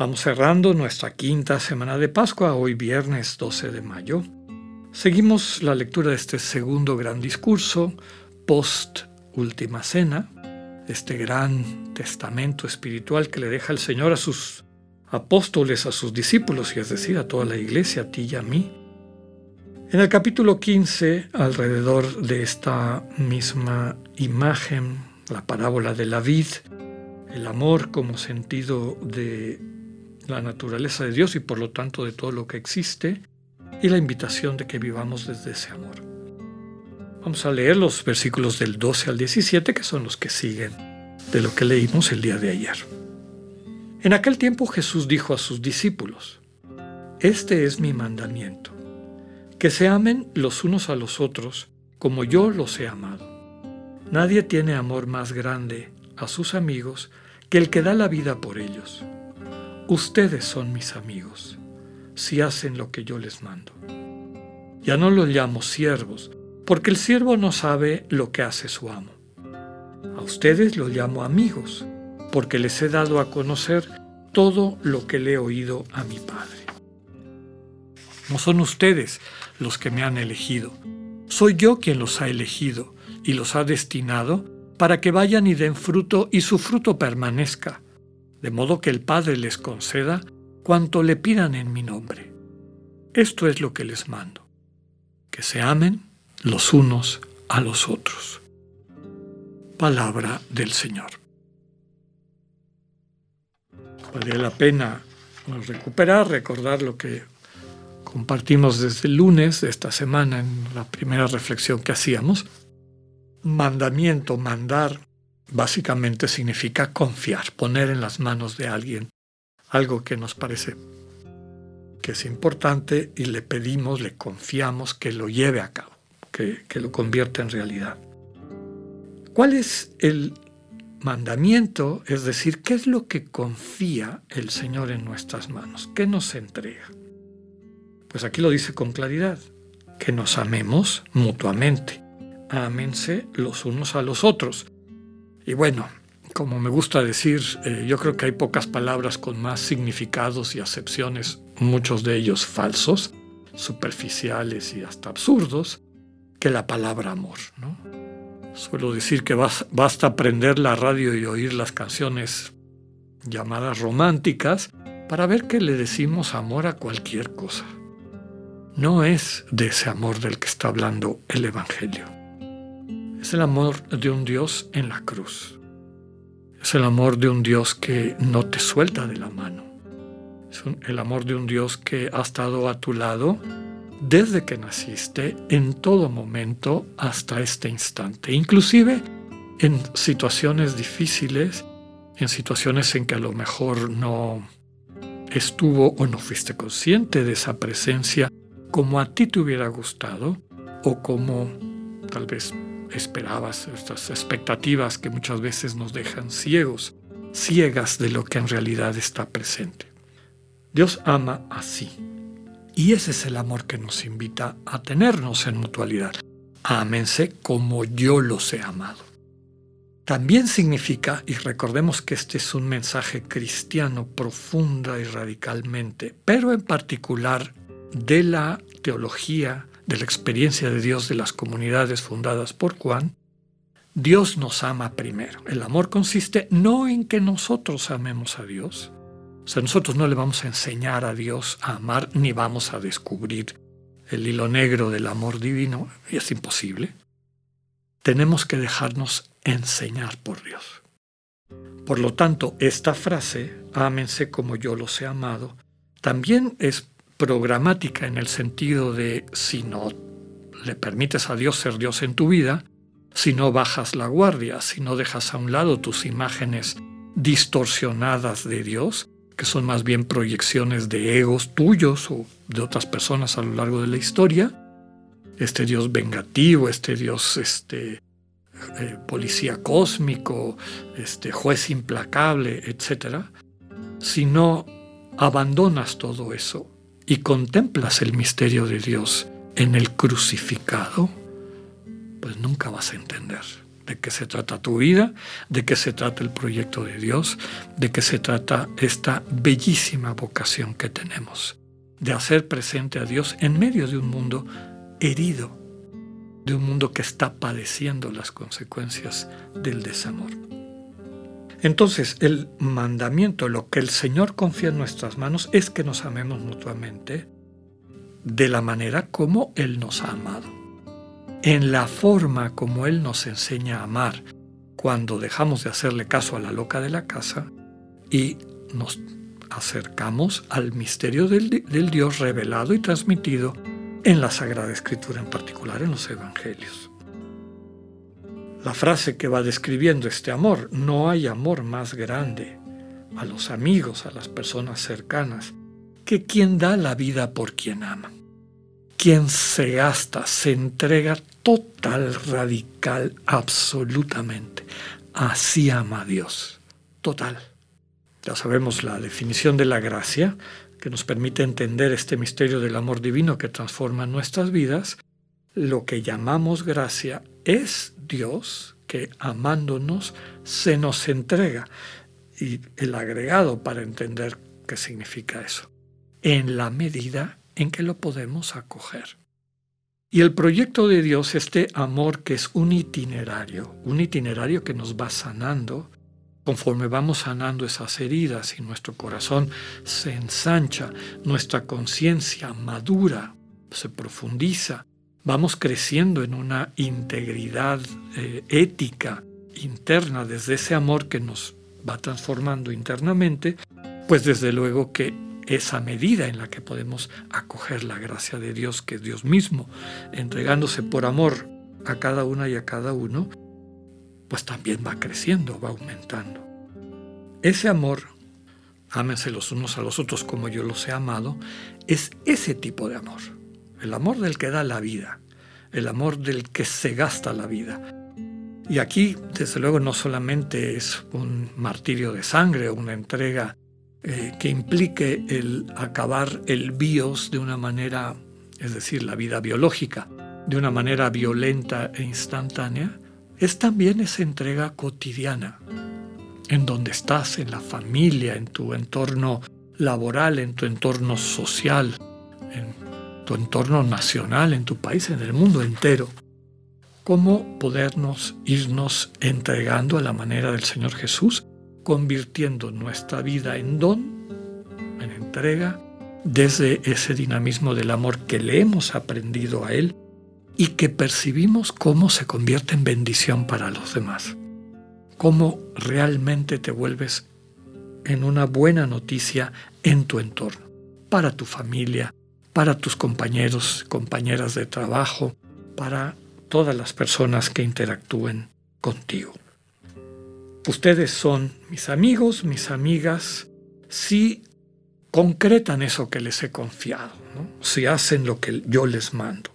Vamos cerrando nuestra quinta semana de Pascua, hoy viernes 12 de mayo. Seguimos la lectura de este segundo gran discurso, post última cena, este gran testamento espiritual que le deja el Señor a sus apóstoles, a sus discípulos, y es decir, a toda la iglesia, a ti y a mí. En el capítulo 15, alrededor de esta misma imagen, la parábola de la vid, el amor como sentido de la naturaleza de Dios y por lo tanto de todo lo que existe, y la invitación de que vivamos desde ese amor. Vamos a leer los versículos del 12 al 17, que son los que siguen de lo que leímos el día de ayer. En aquel tiempo Jesús dijo a sus discípulos, Este es mi mandamiento, que se amen los unos a los otros como yo los he amado. Nadie tiene amor más grande a sus amigos que el que da la vida por ellos. Ustedes son mis amigos, si hacen lo que yo les mando. Ya no los llamo siervos, porque el siervo no sabe lo que hace su amo. A ustedes los llamo amigos, porque les he dado a conocer todo lo que le he oído a mi Padre. No son ustedes los que me han elegido, soy yo quien los ha elegido y los ha destinado para que vayan y den fruto y su fruto permanezca de modo que el Padre les conceda cuanto le pidan en mi nombre. Esto es lo que les mando, que se amen los unos a los otros. Palabra del Señor. Vale la pena recuperar, recordar lo que compartimos desde el lunes de esta semana en la primera reflexión que hacíamos. Mandamiento, mandar, básicamente significa confiar, poner en las manos de alguien algo que nos parece que es importante y le pedimos, le confiamos que lo lleve a cabo, que, que lo convierta en realidad. ¿Cuál es el mandamiento? Es decir, ¿qué es lo que confía el Señor en nuestras manos? ¿Qué nos entrega? Pues aquí lo dice con claridad, que nos amemos mutuamente. Ámense los unos a los otros. Y bueno, como me gusta decir, eh, yo creo que hay pocas palabras con más significados y acepciones, muchos de ellos falsos, superficiales y hasta absurdos, que la palabra amor. ¿no? Suelo decir que basta prender la radio y oír las canciones llamadas románticas para ver que le decimos amor a cualquier cosa. No es de ese amor del que está hablando el Evangelio. Es el amor de un Dios en la cruz. Es el amor de un Dios que no te suelta de la mano. Es el amor de un Dios que ha estado a tu lado desde que naciste, en todo momento, hasta este instante. Inclusive en situaciones difíciles, en situaciones en que a lo mejor no estuvo o no fuiste consciente de esa presencia como a ti te hubiera gustado o como tal vez esperabas, estas expectativas que muchas veces nos dejan ciegos, ciegas de lo que en realidad está presente. Dios ama así. Y ese es el amor que nos invita a tenernos en mutualidad. Ámense como yo los he amado. También significa, y recordemos que este es un mensaje cristiano profunda y radicalmente, pero en particular de la teología de la experiencia de Dios de las comunidades fundadas por Juan, Dios nos ama primero. El amor consiste no en que nosotros amemos a Dios, o sea, nosotros no le vamos a enseñar a Dios a amar ni vamos a descubrir el hilo negro del amor divino, y es imposible. Tenemos que dejarnos enseñar por Dios. Por lo tanto, esta frase, ámense como yo los he amado, también es programática en el sentido de si no le permites a Dios ser Dios en tu vida, si no bajas la guardia, si no dejas a un lado tus imágenes distorsionadas de Dios, que son más bien proyecciones de egos tuyos o de otras personas a lo largo de la historia, este Dios vengativo, este Dios este, eh, policía cósmico, este juez implacable, etc., si no abandonas todo eso y contemplas el misterio de Dios en el crucificado, pues nunca vas a entender de qué se trata tu vida, de qué se trata el proyecto de Dios, de qué se trata esta bellísima vocación que tenemos, de hacer presente a Dios en medio de un mundo herido, de un mundo que está padeciendo las consecuencias del desamor. Entonces, el mandamiento, lo que el Señor confía en nuestras manos, es que nos amemos mutuamente de la manera como Él nos ha amado. En la forma como Él nos enseña a amar, cuando dejamos de hacerle caso a la loca de la casa y nos acercamos al misterio del, Dios revelado y transmitido en la Sagrada Escritura, en particular en los Evangelios. La frase que va describiendo este amor, no hay amor más grande a los amigos, a las personas cercanas, que quien da la vida por quien ama. Quien se gasta, se entrega total, radical, absolutamente. Así ama a Dios. Total. Ya sabemos la definición de la gracia, que nos permite entender este misterio del amor divino que transforma nuestras vidas, lo que llamamos gracia es Dios que amándonos se nos entrega. Y el agregado para entender qué significa eso, en la medida en que lo podemos acoger. Y el proyecto de Dios, este amor que es un itinerario, un itinerario que nos va sanando, Conforme vamos sanando esas heridas y nuestro corazón se ensancha, nuestra conciencia madura, se profundiza, vamos creciendo en una integridad eh, ética interna desde ese amor que nos va transformando internamente, pues desde luego que esa medida en la que podemos acoger la gracia de Dios, que es Dios mismo, entregándose por amor a cada una y a cada uno, pues también va creciendo, va aumentando. Ese amor, ámense los unos a los otros como yo los he amado, es ese tipo de amor. El amor del que da la vida, el amor del que se gasta la vida. Y aquí, desde luego, no solamente es un martirio de sangre o una entrega eh, que implique el acabar el bios de una manera, es decir, la vida biológica, de una manera violenta e instantánea, es también esa entrega cotidiana, en donde estás, en la familia, en tu entorno laboral, en tu entorno social, en tu entorno nacional, en tu país, en el mundo entero. Cómo podernos irnos entregando a la manera del Señor Jesús, convirtiendo nuestra vida en don, en entrega, desde ese dinamismo del amor que le hemos aprendido a Él y que percibimos cómo se convierte en bendición para los demás. Cómo realmente te vuelves en una buena noticia en tu entorno, para tu familia, para tus compañeros, compañeras de trabajo, para todas las personas que interactúen contigo. Ustedes son mis amigos, mis amigas, si concretan eso que les he confiado, si hacen lo que yo les mando.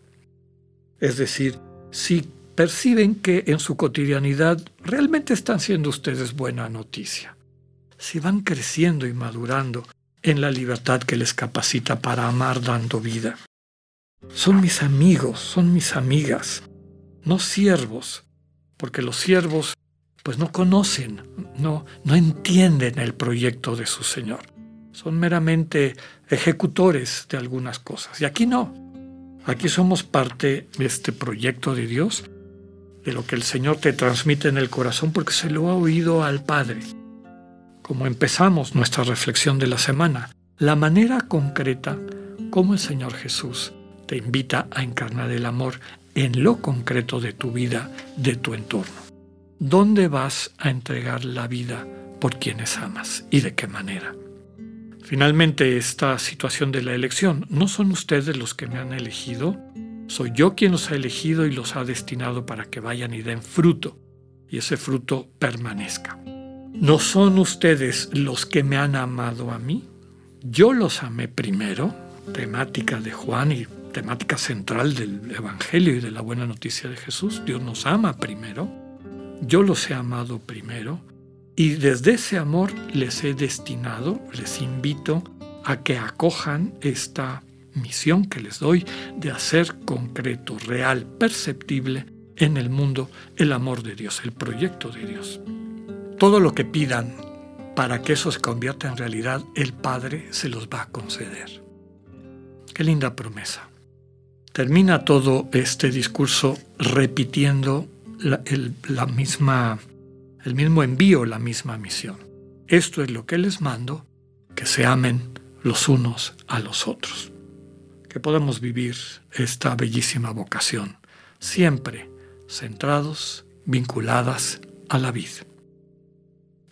Es decir, si perciben que en su cotidianidad realmente están siendo ustedes buena noticia, si van creciendo y madurando en la libertad que les capacita para amar dando vida. Son mis amigos, son mis amigas, no siervos, porque los siervos pues no conocen, no, no entienden el proyecto de su Señor. Son meramente ejecutores de algunas cosas. Y aquí no. Aquí somos parte de este proyecto de Dios, de lo que el Señor te transmite en el corazón porque se lo ha oído al Padre. Como empezamos nuestra reflexión de la semana, la manera concreta como el Señor Jesús te invita a encarnar el amor en lo concreto de tu vida, de tu entorno. ¿Dónde vas a entregar la vida por quienes amas y de qué manera? Finalmente, esta situación de la elección, no son ustedes los que me han elegido, soy yo quien los ha elegido y los ha destinado para que vayan y den fruto, y ese fruto permanezca. ¿No son ustedes los que me han amado a mí? Yo los amé primero, temática de Juan y temática central del Evangelio y de la buena noticia de Jesús. Dios nos ama primero, yo los he amado primero y desde ese amor les he destinado, les invito a que acojan esta misión que les doy de hacer concreto, real, perceptible en el mundo el amor de Dios, el proyecto de Dios. Todo lo que pidan para que eso se convierta en realidad, el Padre se los va a conceder. Qué linda promesa. Termina todo este discurso repitiendo la, misma, el mismo envío, la misma misión. Esto es lo que les mando, que se amen los unos a los otros. Que podamos vivir esta bellísima vocación, siempre centrados, vinculadas a la vida.